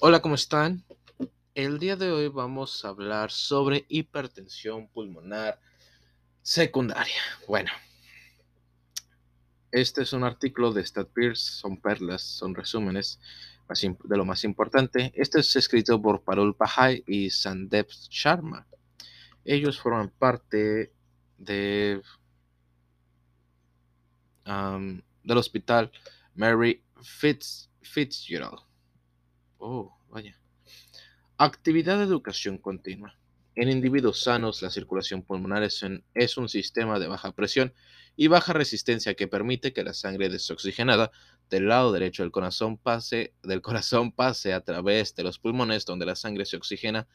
Hola, ¿cómo están? El día de hoy vamos a hablar sobre hipertensión pulmonar secundaria. Bueno, este es un artículo de StatPears, son perlas, son resúmenes de lo más importante. Este es escrito por Parul Pahai y Sandeep Sharma. Ellos forman parte de, del hospital Mary Fitz, Fitzgerald. Oh, vaya. Actividad de educación continua. En individuos sanos, la circulación pulmonar es un, sistema de baja presión y baja resistencia que permite que la sangre desoxigenada del lado derecho del corazón pase, del corazón pase a través de los pulmones donde la sangre se oxigena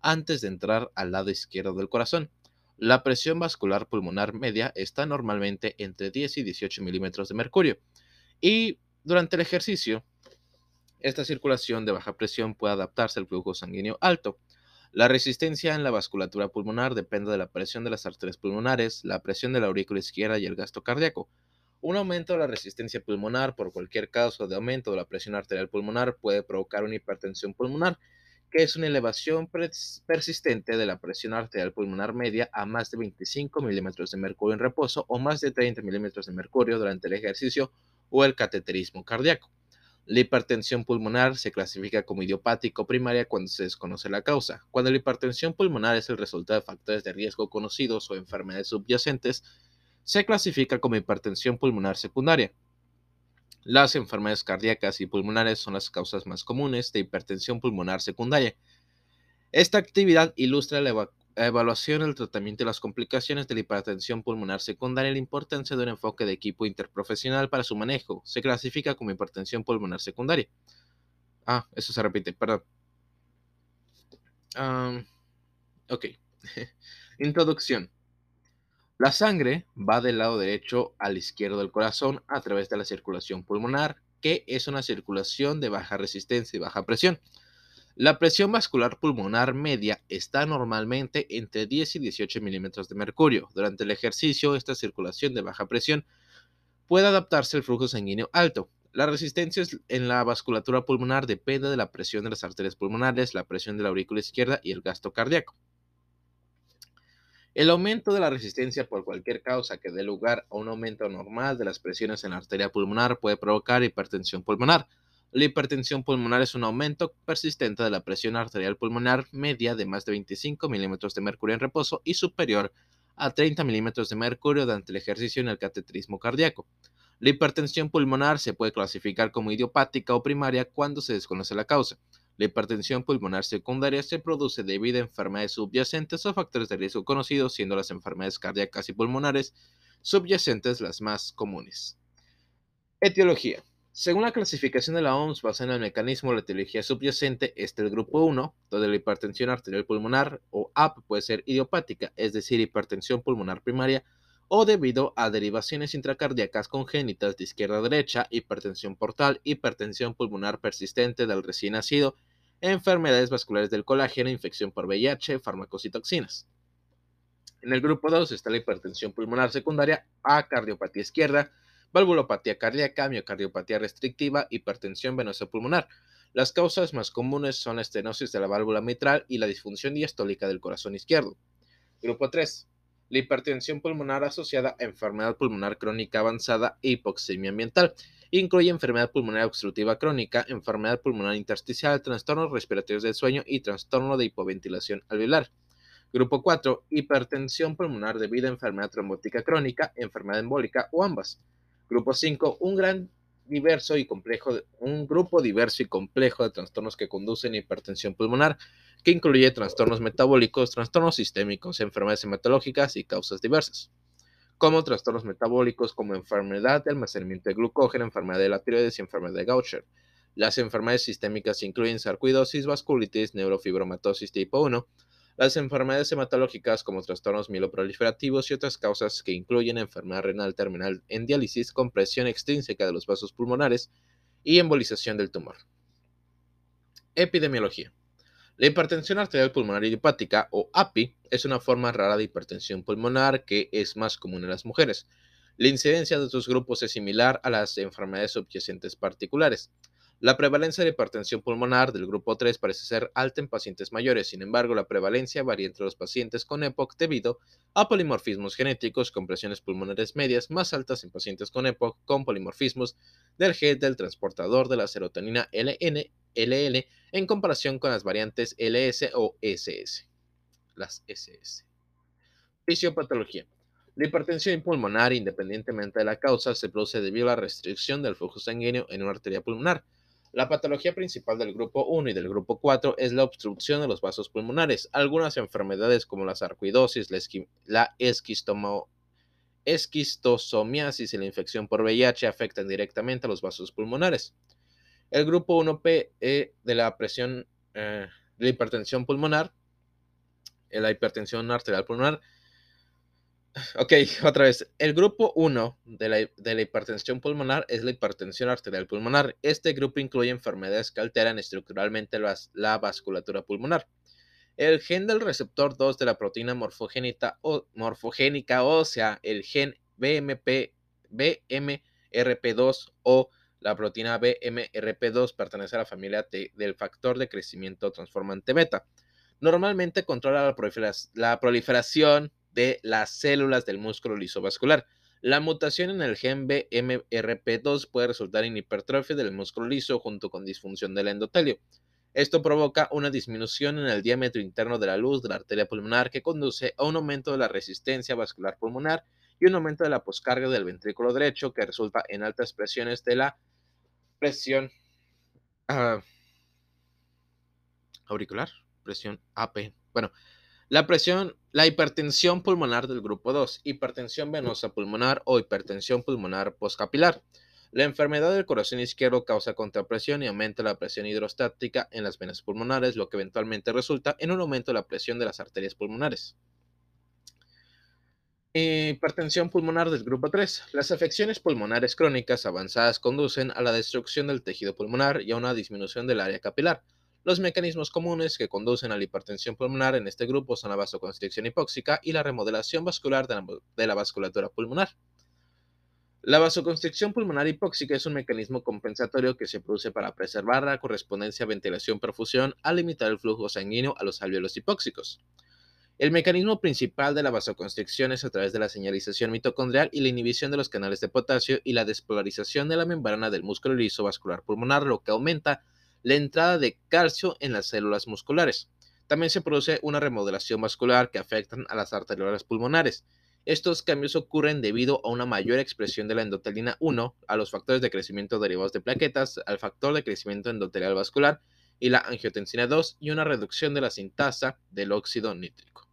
antes de entrar al lado izquierdo del corazón. La presión vascular pulmonar media está normalmente entre 10 y 18 milímetros de mercurio y durante el ejercicio, esta circulación de baja presión puede adaptarse al flujo sanguíneo alto. La resistencia en la vasculatura pulmonar depende de la presión de las arterias pulmonares, la presión de la aurícula izquierda y el gasto cardíaco. Un aumento de la resistencia pulmonar por cualquier causa de aumento de la presión arterial pulmonar puede provocar una hipertensión pulmonar, que es una elevación persistente de la presión arterial pulmonar media a más de 25 milímetros de mercurio en reposo o más de 30 milímetros de mercurio durante el ejercicio o el cateterismo cardíaco. La hipertensión pulmonar se clasifica como idiopático primaria cuando se desconoce la causa. Cuando la hipertensión pulmonar es el resultado de factores de riesgo conocidos o enfermedades subyacentes, se clasifica como hipertensión pulmonar secundaria. Las enfermedades cardíacas y pulmonares son las causas más comunes de hipertensión pulmonar secundaria. Esta actividad ilustra la, evaluación, el tratamiento y las complicaciones de la hipertensión pulmonar secundaria y la importancia de un enfoque de equipo interprofesional para su manejo. Se clasifica como hipertensión pulmonar secundaria. Ah, eso se repite, perdón. ok. Introducción. La sangre va del lado derecho al izquierdo del corazón a través de la circulación pulmonar, que es una circulación de baja resistencia y baja presión. La presión vascular pulmonar media está normalmente entre 10 y 18 milímetros de mercurio. Durante el ejercicio, esta circulación de baja presión puede adaptarse al flujo sanguíneo alto. La resistencia en la vasculatura pulmonar depende de la presión de las arterias pulmonares, la presión de la aurícula izquierda y el gasto cardíaco. El aumento de la resistencia por cualquier causa que dé lugar a un aumento normal de las presiones en la arteria pulmonar puede provocar hipertensión pulmonar. La hipertensión pulmonar es un aumento persistente de la presión arterial pulmonar media de más de 25 milímetros de mercurio en reposo y superior a 30 milímetros de mercurio durante el ejercicio en el cateterismo cardíaco. La hipertensión pulmonar se puede clasificar como idiopática o primaria cuando se desconoce la causa. La hipertensión pulmonar secundaria se produce debido a enfermedades subyacentes o factores de riesgo conocidos, siendo las enfermedades cardíacas y pulmonares subyacentes las más comunes. Etiología. Según la clasificación de la OMS basada en el mecanismo de la etiología subyacente, este es el grupo 1, donde la hipertensión arterial pulmonar o AP puede ser idiopática, es decir, hipertensión pulmonar primaria, o debido a derivaciones intracardíacas congénitas de izquierda a derecha, hipertensión portal, hipertensión pulmonar persistente del recién nacido, enfermedades vasculares del colágeno, infección por VIH, fármacos y toxinas. En el grupo 2 está la hipertensión pulmonar secundaria a cardiopatía izquierda, valvulopatía cardíaca, miocardiopatía restrictiva, hipertensión venosa pulmonar. Las causas más comunes son la estenosis de la válvula mitral y la disfunción diastólica del corazón izquierdo. Grupo 3. La hipertensión pulmonar asociada a enfermedad pulmonar crónica avanzada e hipoxemia ambiental. Incluye enfermedad pulmonar obstructiva crónica, enfermedad pulmonar intersticial, trastornos respiratorios del sueño y trastorno de hipoventilación alveolar. Grupo 4. Hipertensión pulmonar debido a enfermedad trombótica crónica, enfermedad embólica o ambas. Grupo 5, un gran diverso y complejo, un grupo diverso y complejo de trastornos que conducen a hipertensión pulmonar, que incluye trastornos metabólicos, trastornos sistémicos, enfermedades hematológicas y causas diversas, como trastornos metabólicos como enfermedad de almacenamiento de glucógeno, enfermedad de la tiroides y enfermedad de Gaucher. Las enfermedades sistémicas incluyen sarcoidosis, vasculitis, neurofibromatosis tipo 1, las enfermedades hematológicas como trastornos mieloproliferativos y otras causas que incluyen enfermedad renal terminal en diálisis con presión extrínseca de los vasos pulmonares y embolización del tumor. Epidemiología. La hipertensión arterial pulmonar idiopática o API es una forma rara de hipertensión pulmonar que es más común en las mujeres. La incidencia de estos grupos es similar a las enfermedades subyacentes particulares. La prevalencia de hipertensión pulmonar del grupo 3 parece ser alta en pacientes mayores, sin embargo, la prevalencia varía entre los pacientes con EPOC debido a polimorfismos genéticos con presiones pulmonares medias más altas en pacientes con EPOC con polimorfismos del gen del transportador de la serotonina LN, en comparación con las variantes LS o SS. Las SS. Fisiopatología. La hipertensión pulmonar, independientemente de la causa, se produce debido a la restricción del flujo sanguíneo en una arteria pulmonar. La patología principal del grupo 1 y del grupo 4 es la obstrucción de los vasos pulmonares. Algunas enfermedades como la sarcoidosis, la, esquistosomiasis y la infección por VIH afectan directamente a los vasos pulmonares. El grupo 1P eh, de la presión eh, de la hipertensión pulmonar, eh, la hipertensión arterial pulmonar, Ok, otra vez. El grupo 1 de la, hipertensión pulmonar es la hipertensión arterial pulmonar. Este grupo incluye enfermedades que alteran estructuralmente la vasculatura pulmonar. El gen del receptor 2 de la proteína morfogénica, o, morfogénica ósea, el gen BMP, BMRP2 o la proteína BMRP2 pertenece a la familia T del factor de crecimiento transformante beta. Normalmente controla la proliferación de las células del músculo lisovascular. La mutación en el gen BMRP2 puede resultar en hipertrofia del músculo liso junto con disfunción del endotelio. Esto provoca una disminución en el diámetro interno de la luz de la arteria pulmonar que conduce a un aumento de la resistencia vascular pulmonar y un aumento de la poscarga del ventrículo derecho que resulta en altas presiones de la presión ah, auricular, presión AP. Bueno, la presión, la hipertensión pulmonar del grupo 2, hipertensión venosa pulmonar o hipertensión pulmonar postcapilar. La enfermedad del corazón izquierdo causa contrapresión y aumenta la presión hidrostática en las venas pulmonares, lo que eventualmente resulta en un aumento de la presión de las arterias pulmonares. Hipertensión pulmonar del grupo 3. Las afecciones pulmonares crónicas avanzadas conducen a la destrucción del tejido pulmonar y a una disminución del área capilar. Los mecanismos comunes que conducen a la hipertensión pulmonar en este grupo son la vasoconstricción hipóxica y la remodelación vascular de la, vasculatura pulmonar. La vasoconstricción pulmonar hipóxica es un mecanismo compensatorio que se produce para preservar la correspondencia ventilación-perfusión al limitar el flujo sanguíneo a los alvéolos hipóxicos. El mecanismo principal de la vasoconstricción es a través de la señalización mitocondrial y la inhibición de los canales de potasio y la despolarización de la membrana del músculo liso vascular pulmonar, lo que aumenta la entrada de calcio en las células musculares. También se produce una remodelación vascular que afectan a las arteriolas pulmonares. Estos cambios ocurren debido a una mayor expresión de la endotelina 1, a los factores de crecimiento derivados de plaquetas, al factor de crecimiento endotelial vascular y la angiotensina 2 y una reducción de la sintasa del óxido nítrico.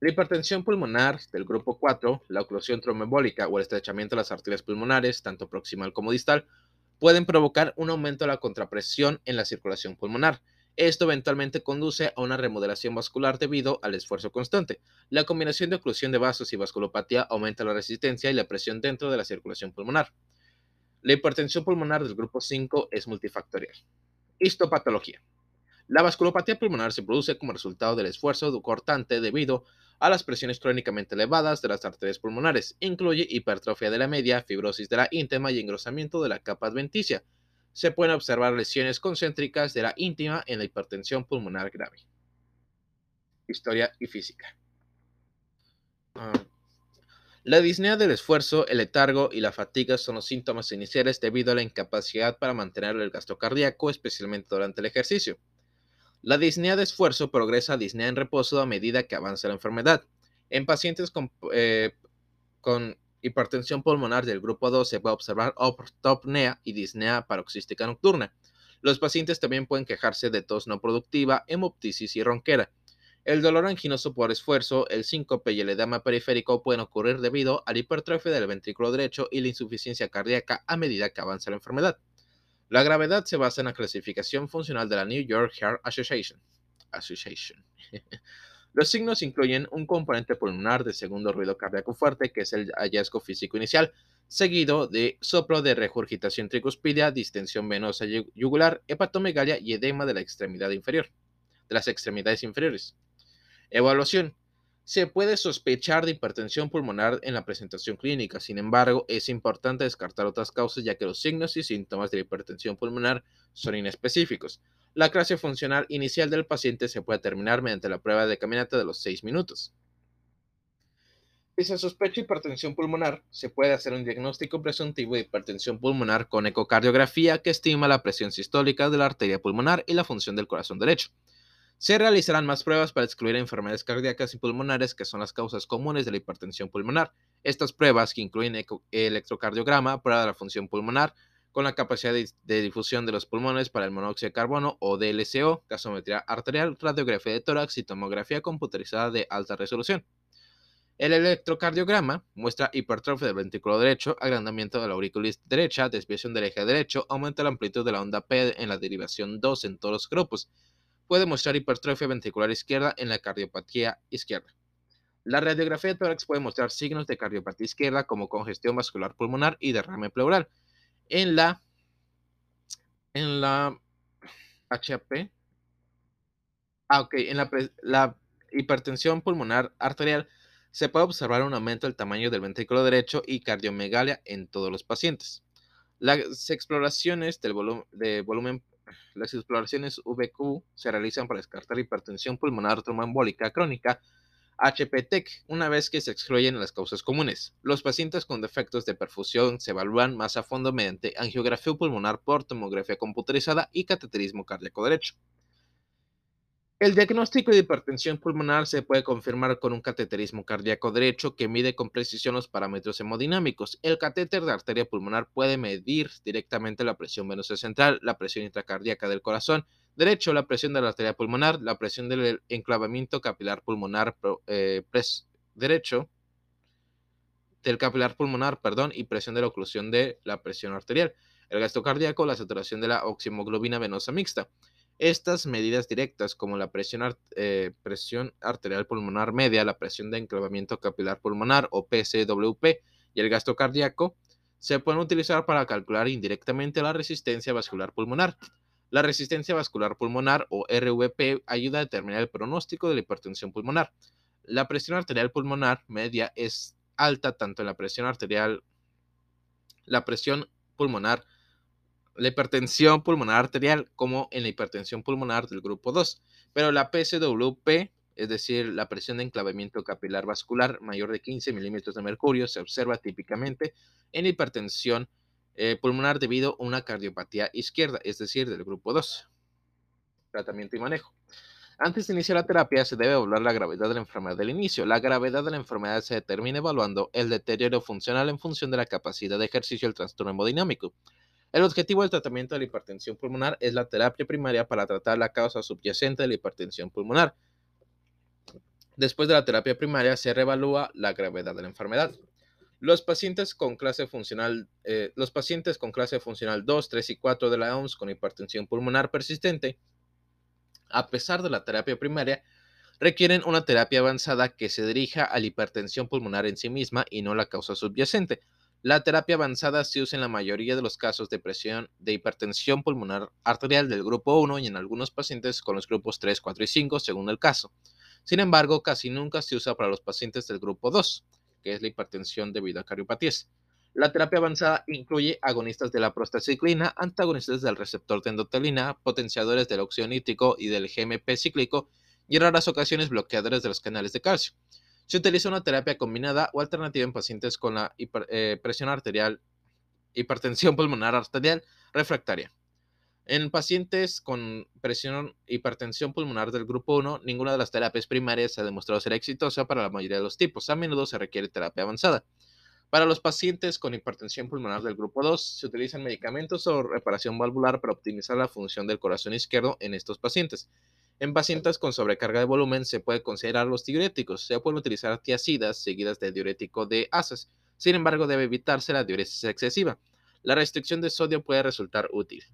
La hipertensión pulmonar del grupo 4, la oclusión trombembólica o el estrechamiento de las arterias pulmonares, tanto proximal como distal, pueden provocar un aumento de la contrapresión en la circulación pulmonar. Esto eventualmente conduce a una remodelación vascular debido al esfuerzo constante. La combinación de oclusión de vasos y vasculopatía aumenta la resistencia y la presión dentro de la circulación pulmonar. La hipertensión pulmonar del grupo 5 es multifactorial. Histopatología. La vasculopatía pulmonar se produce como resultado del esfuerzo cortante debido a las presiones crónicamente elevadas de las arterias pulmonares. Incluye hipertrofia de la media, fibrosis de la íntima y engrosamiento de la capa adventicia. Se pueden observar lesiones concéntricas de la íntima en la hipertensión pulmonar grave. Historia y física. Ah, la disnea del esfuerzo, el letargo y la fatiga son los síntomas iniciales debido a la incapacidad para mantener el gasto cardíaco, especialmente durante el ejercicio. La disnea de esfuerzo progresa a disnea en reposo a medida que avanza la enfermedad. En pacientes con, eh, hipertensión pulmonar del grupo 2 se puede observar ortopnea y disnea paroxística nocturna. Los pacientes también pueden quejarse de tos no productiva, hemoptisis y ronquera. El dolor anginoso por esfuerzo, el síncope y el edema periférico pueden ocurrir debido a la hipertrofia del ventrículo derecho y la insuficiencia cardíaca a medida que avanza la enfermedad. La gravedad se basa en la clasificación funcional de la New York Heart Association. Los signos incluyen un componente pulmonar de segundo ruido cardíaco fuerte, que es el hallazgo físico inicial, seguido de soplo de regurgitación tricuspidia, distensión venosa yugular, hepatomegalia y edema de la extremidad inferior, de las extremidades inferiores. Evaluación. Se puede sospechar de hipertensión pulmonar en la presentación clínica, sin embargo, es importante descartar otras causas ya que los signos y síntomas de la hipertensión pulmonar son inespecíficos. La clase funcional inicial del paciente se puede determinar mediante la prueba de caminata de los 6 minutos. Si se sospecha hipertensión pulmonar, se puede hacer un diagnóstico presuntivo de hipertensión pulmonar con ecocardiografía que estima la presión sistólica de la arteria pulmonar y la función del corazón derecho. Se realizarán más pruebas para excluir enfermedades cardíacas y pulmonares, que son las causas comunes de la hipertensión pulmonar. Estas pruebas, que incluyen electrocardiograma, prueba de la función pulmonar, con la capacidad de, difusión de los pulmones para el monóxido de carbono o DLCO, gasometría arterial, radiografía de tórax y tomografía computerizada de alta resolución. El electrocardiograma muestra hipertrofia del ventrículo derecho, agrandamiento de la aurícula derecha, desviación del eje derecho, aumenta la amplitud de la onda P en la derivación 2 en todos los grupos, puede mostrar hipertrofia ventricular izquierda en la cardiopatía izquierda. La radiografía de tórax puede mostrar signos de cardiopatía izquierda como congestión vascular pulmonar y derrame pleural. En la, en la HAP, ah, en la, la hipertensión pulmonar arterial se puede observar un aumento del tamaño del ventrículo derecho y cardiomegalia en todos los pacientes. Las exploraciones del de volumen las exploraciones VQ se realizan para descartar hipertensión pulmonar tromboembólica crónica, HPTEC, una vez que se excluyen las causas comunes. Los pacientes con defectos de perfusión se evalúan más a fondo mediante angiografía pulmonar por tomografía computerizada y cateterismo cardíaco derecho. El diagnóstico de hipertensión pulmonar se puede confirmar con un cateterismo cardíaco derecho que mide con precisión los parámetros hemodinámicos. El catéter de arteria pulmonar puede medir directamente la presión venosa central, la presión intracardíaca del corazón derecho, la presión de la arteria pulmonar, la presión del enclavamiento capilar pulmonar eh, derecho, del capilar pulmonar, perdón, y presión de la oclusión de la presión arterial. El gasto cardíaco, la saturación de la oximoglobina venosa mixta. Estas medidas directas, como la presión, eh, presión, arterial pulmonar media, la presión de enclavamiento capilar pulmonar o PCWP y el gasto cardíaco, se pueden utilizar para calcular indirectamente la resistencia vascular pulmonar. La resistencia vascular pulmonar o RVP ayuda a determinar el pronóstico de la hipertensión pulmonar. La presión arterial pulmonar media es alta tanto en la presión arterial, la presión pulmonar la hipertensión pulmonar arterial como en la hipertensión pulmonar del grupo 2. Pero la PCWP, es decir, la presión de enclavamiento capilar vascular mayor de 15 milímetros de mercurio, se observa típicamente en hipertensión eh, pulmonar debido a una cardiopatía izquierda, es decir, del grupo 2. Tratamiento y manejo. Antes de iniciar la terapia se debe evaluar la gravedad de la enfermedad del inicio. La gravedad de la enfermedad se determina evaluando el deterioro funcional en función de la capacidad de ejercicio del trastorno hemodinámico. El objetivo del tratamiento de la hipertensión pulmonar es la terapia primaria para tratar la causa subyacente de la hipertensión pulmonar. Después de la terapia primaria se reevalúa la gravedad de la enfermedad. Los pacientes con clase funcional, eh, los pacientes con clase funcional 2, 3 y 4 de la OMS con hipertensión pulmonar persistente, a pesar de la terapia primaria, requieren una terapia avanzada que se dirija a la hipertensión pulmonar en sí misma y no la causa subyacente. La terapia avanzada se usa en la mayoría de los casos de presión de hipertensión pulmonar arterial del grupo 1 y en algunos pacientes con los grupos 3, 4 y 5 según el caso. Sin embargo, casi nunca se usa para los pacientes del grupo 2, que es la hipertensión debido a cardiopatías. La terapia avanzada incluye agonistas de la prostaciclina, antagonistas del receptor de endotelina, potenciadores del óxido nítrico y del GMP cíclico y en raras ocasiones bloqueadores de los canales de calcio. Se utiliza una terapia combinada o alternativa en pacientes con la eh, presión arterial, hipertensión pulmonar arterial refractaria. En pacientes con presión hipertensión pulmonar del grupo 1, ninguna de las terapias primarias ha demostrado ser exitosa para la mayoría de los tipos. A menudo se requiere terapia avanzada. Para los pacientes con hipertensión pulmonar del grupo 2, se utilizan medicamentos o reparación valvular para optimizar la función del corazón izquierdo en estos pacientes. En pacientes con sobrecarga de volumen se puede considerar los diuréticos. Se pueden utilizar tiacidas seguidas de diurético de asas. Sin embargo, debe evitarse la diuresis excesiva. La restricción de sodio puede resultar útil.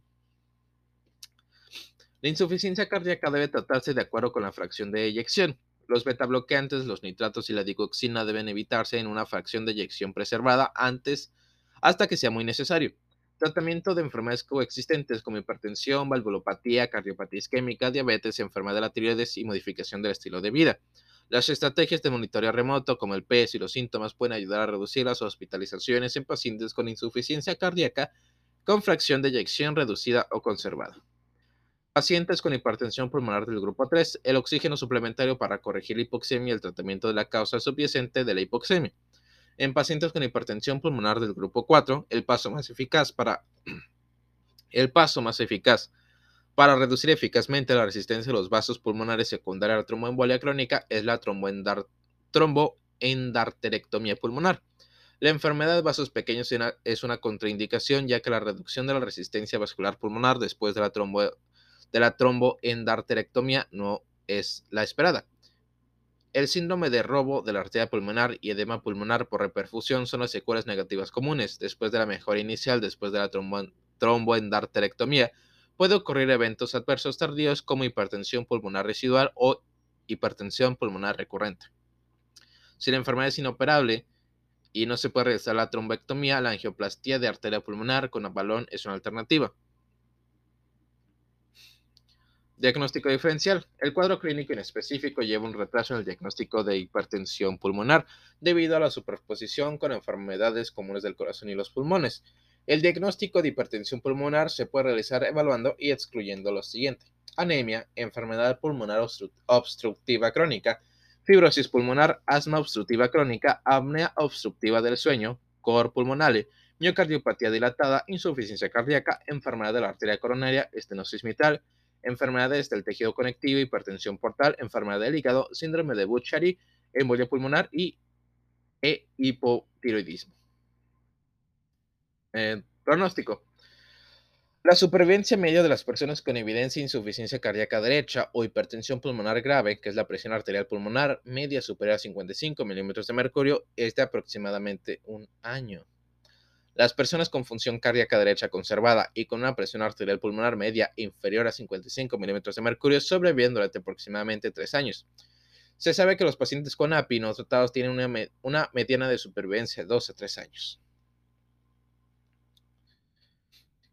La insuficiencia cardíaca debe tratarse de acuerdo con la fracción de eyección. Los betabloqueantes, los nitratos y la digoxina deben evitarse en una fracción de eyección preservada antes hasta que sea muy necesario. Tratamiento de enfermedades coexistentes como hipertensión, valvulopatía, cardiopatía isquémica, diabetes, enfermedad de la tiroides y modificación del estilo de vida. Las estrategias de monitoreo remoto, como el peso y los síntomas, pueden ayudar a reducir las hospitalizaciones en pacientes con insuficiencia cardíaca con fracción de eyección reducida o conservada. Pacientes con hipertensión pulmonar del grupo 3, el oxígeno suplementario para corregir la hipoxemia y el tratamiento de la causa subyacente de la hipoxemia. En pacientes con hipertensión pulmonar del grupo 4, el paso más eficaz para el paso más eficaz para reducir eficazmente la resistencia de los vasos pulmonares secundaria a la tromboembolia crónica es la tromboendarterectomía pulmonar. La enfermedad de vasos pequeños es una contraindicación ya que la reducción de la resistencia vascular pulmonar después de la, trombo, de la tromboendarterectomía no es la esperada. El síndrome de robo de la arteria pulmonar y edema pulmonar por reperfusión son las secuelas negativas comunes. Después de la mejora inicial, después de la tromboendarterectomía, puede ocurrir eventos adversos tardíos como hipertensión pulmonar residual o hipertensión pulmonar recurrente. Si la enfermedad es inoperable y no se puede realizar la trombectomía, la angioplastía de arteria pulmonar con balón es una alternativa. Diagnóstico diferencial. El cuadro clínico en específico lleva un retraso en el diagnóstico de hipertensión pulmonar debido a la superposición con enfermedades comunes del corazón y los pulmones. El diagnóstico de hipertensión pulmonar se puede realizar evaluando y excluyendo lo siguiente. Anemia, enfermedad pulmonar obstructiva crónica, fibrosis pulmonar, asma obstructiva crónica, apnea obstructiva del sueño, cor pulmonale, miocardiopatía dilatada, insuficiencia cardíaca, enfermedad de la arteria coronaria, estenosis mitral, enfermedades del tejido conectivo, hipertensión portal, enfermedad del hígado, síndrome de Buchari, embolia pulmonar y e hipotiroidismo. Eh, pronóstico. La supervivencia media de las personas con evidencia de insuficiencia cardíaca derecha o hipertensión pulmonar grave, que es la presión arterial pulmonar media superior a 55 milímetros de mercurio, es de aproximadamente un año. Las personas con función cardíaca derecha conservada y con una presión arterial pulmonar media inferior a 55 milímetros de mercurio sobreviven durante aproximadamente tres años. Se sabe que los pacientes con API no tratados tienen una, una mediana de supervivencia de 2 a 3 años.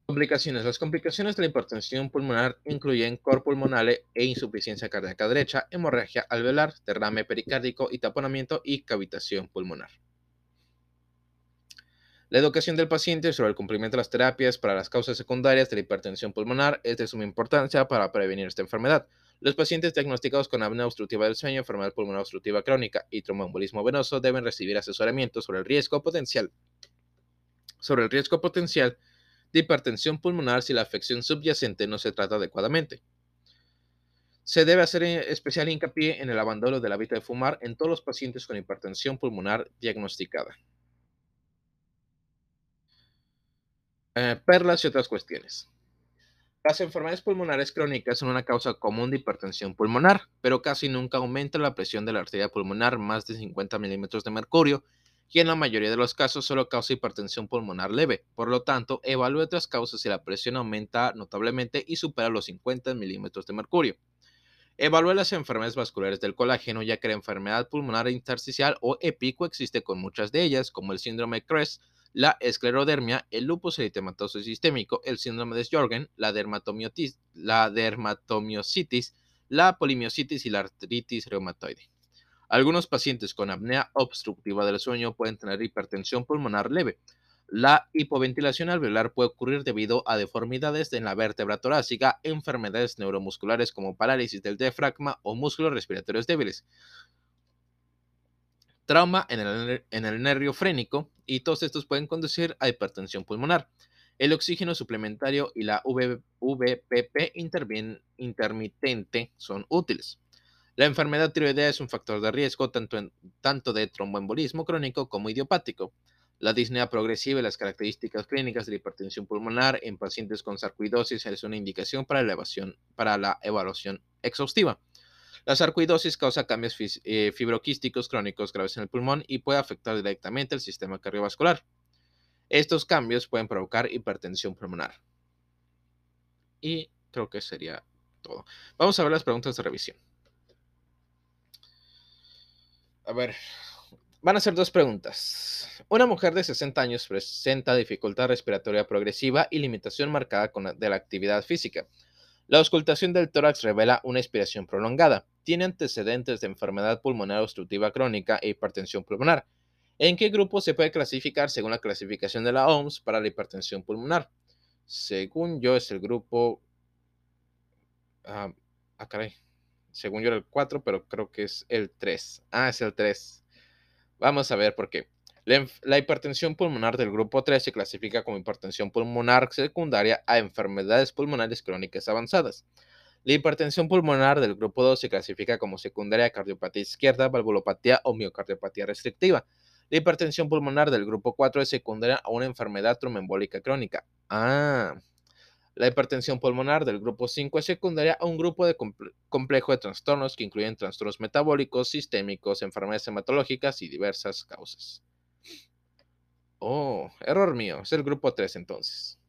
Complicaciones. Las complicaciones de la hipertensión pulmonar incluyen cor pulmonale e insuficiencia cardíaca derecha, hemorragia alveolar, derrame pericárdico y taponamiento y cavitación pulmonar. La educación del paciente sobre el cumplimiento de las terapias para las causas secundarias de la hipertensión pulmonar es de suma importancia para prevenir esta enfermedad. Los pacientes diagnosticados con apnea obstructiva del sueño, enfermedad pulmonar obstructiva crónica y tromboembolismo venoso deben recibir asesoramiento sobre el riesgo potencial sobre el riesgo potencial de hipertensión pulmonar si la afección subyacente no se trata adecuadamente. Se debe hacer eh, especial hincapié en el abandono del hábito de fumar en todos los pacientes con hipertensión pulmonar diagnosticada. Eh, perlas y otras cuestiones. Las enfermedades pulmonares crónicas son una causa común de hipertensión pulmonar, pero casi nunca aumenta la presión de la arteria pulmonar más de 50 milímetros de mercurio y en la mayoría de los casos solo causa hipertensión pulmonar leve. Por lo tanto, evalúe otras causas si la presión aumenta notablemente y supera los 50 milímetros de mercurio. Evalúe las enfermedades vasculares del colágeno, ya que la enfermedad pulmonar intersticial o EPICO existe con muchas de ellas, como el síndrome de CRESS, la esclerodermia, el lupus eritematoso sistémico, el síndrome de Sjorgen, la, la dermatomiositis, la polimiositis y la artritis reumatoide. Algunos pacientes con apnea obstructiva del sueño pueden tener hipertensión pulmonar leve. La hipoventilación alveolar puede ocurrir debido a deformidades en la vértebra torácica, enfermedades neuromusculares como parálisis del diafragma o músculos respiratorios débiles, trauma en el, nervio frénico y todos estos pueden conducir a hipertensión pulmonar. El oxígeno suplementario y la VPP intermitente son útiles. La enfermedad tiroidea es un factor de riesgo tanto, tanto de tromboembolismo crónico como idiopático. La disnea progresiva y las características clínicas de la hipertensión pulmonar en pacientes con sarcoidosis es una indicación para, para la evaluación exhaustiva. La sarcoidosis causa cambios eh, fibroquísticos crónicos graves en el pulmón y puede afectar directamente el sistema cardiovascular. Estos cambios pueden provocar hipertensión pulmonar. Y creo que sería todo. Vamos a ver las preguntas de revisión. A ver, van a ser dos preguntas. Una mujer de 60 años presenta dificultad respiratoria progresiva y limitación marcada con de la actividad física. La auscultación del tórax revela una expiración prolongada. Tiene antecedentes de enfermedad pulmonar obstructiva crónica e hipertensión pulmonar. ¿En qué grupo se puede clasificar según la clasificación de la OMS para la hipertensión pulmonar? Según yo es el grupo... ah, ah caray. Según yo era el 4, pero creo que es el 3. Ah, es el 3. Vamos a ver por qué. La, hipertensión pulmonar del grupo 3 se clasifica como hipertensión pulmonar secundaria a enfermedades pulmonares crónicas avanzadas. La hipertensión pulmonar del grupo 2 se clasifica como secundaria a cardiopatía izquierda, valvulopatía o miocardiopatía restrictiva. La hipertensión pulmonar del grupo 4 es secundaria a una enfermedad tromboembólica crónica. Ah, la hipertensión pulmonar del grupo 5 es secundaria a un grupo de complejo de trastornos que incluyen trastornos metabólicos, sistémicos, enfermedades hematológicas y diversas causas. Oh, error mío, es el grupo 3 entonces.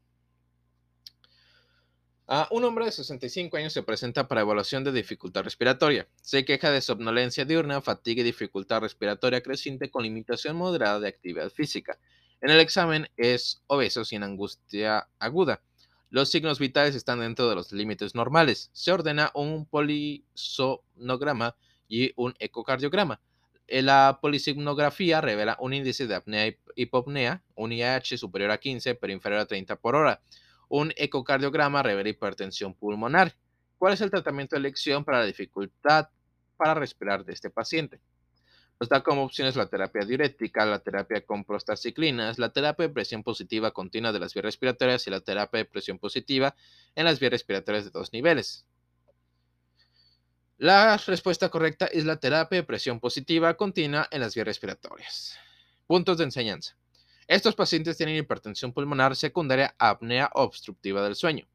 Ah, un hombre de 65 años se presenta para evaluación de dificultad respiratoria. Se queja de somnolencia diurna, fatiga y dificultad respiratoria creciente con limitación moderada de actividad física. En el examen es obeso sin angustia aguda. Los signos vitales están dentro de los límites normales. Se ordena un polisonograma y un ecocardiograma. Eh, la polisignografía revela un índice de apnea y hipopnea, un IH superior a 15 pero inferior a 30 por hora. Un ecocardiograma revela hipertensión pulmonar. ¿Cuál es el tratamiento de elección para la dificultad para respirar de este paciente? Nos da como opciones la terapia diurética, la terapia con prostaciclinas, la terapia de presión positiva continua de las vías respiratorias y la terapia de presión positiva en las vías respiratorias de dos niveles. La respuesta correcta es la terapia de presión positiva continua en las vías respiratorias. Puntos de enseñanza. Estos pacientes tienen hipertensión pulmonar secundaria apnea obstructiva del sueño.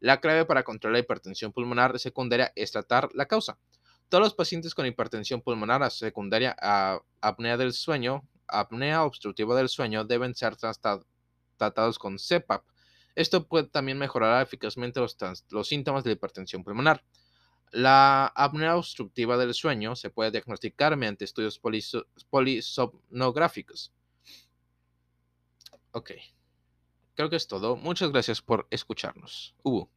La clave para controlar la hipertensión pulmonar secundaria es tratar la causa. Todos los pacientes con hipertensión pulmonar secundaria a apnea del sueño, apnea obstructiva del sueño, deben ser tratados con CPAP. Esto puede también mejorar eficazmente los, los síntomas de la hipertensión pulmonar. La apnea obstructiva del sueño se puede diagnosticar mediante estudios polisomnográficos. Ok, creo que es todo. Muchas gracias por escucharnos. Hugo.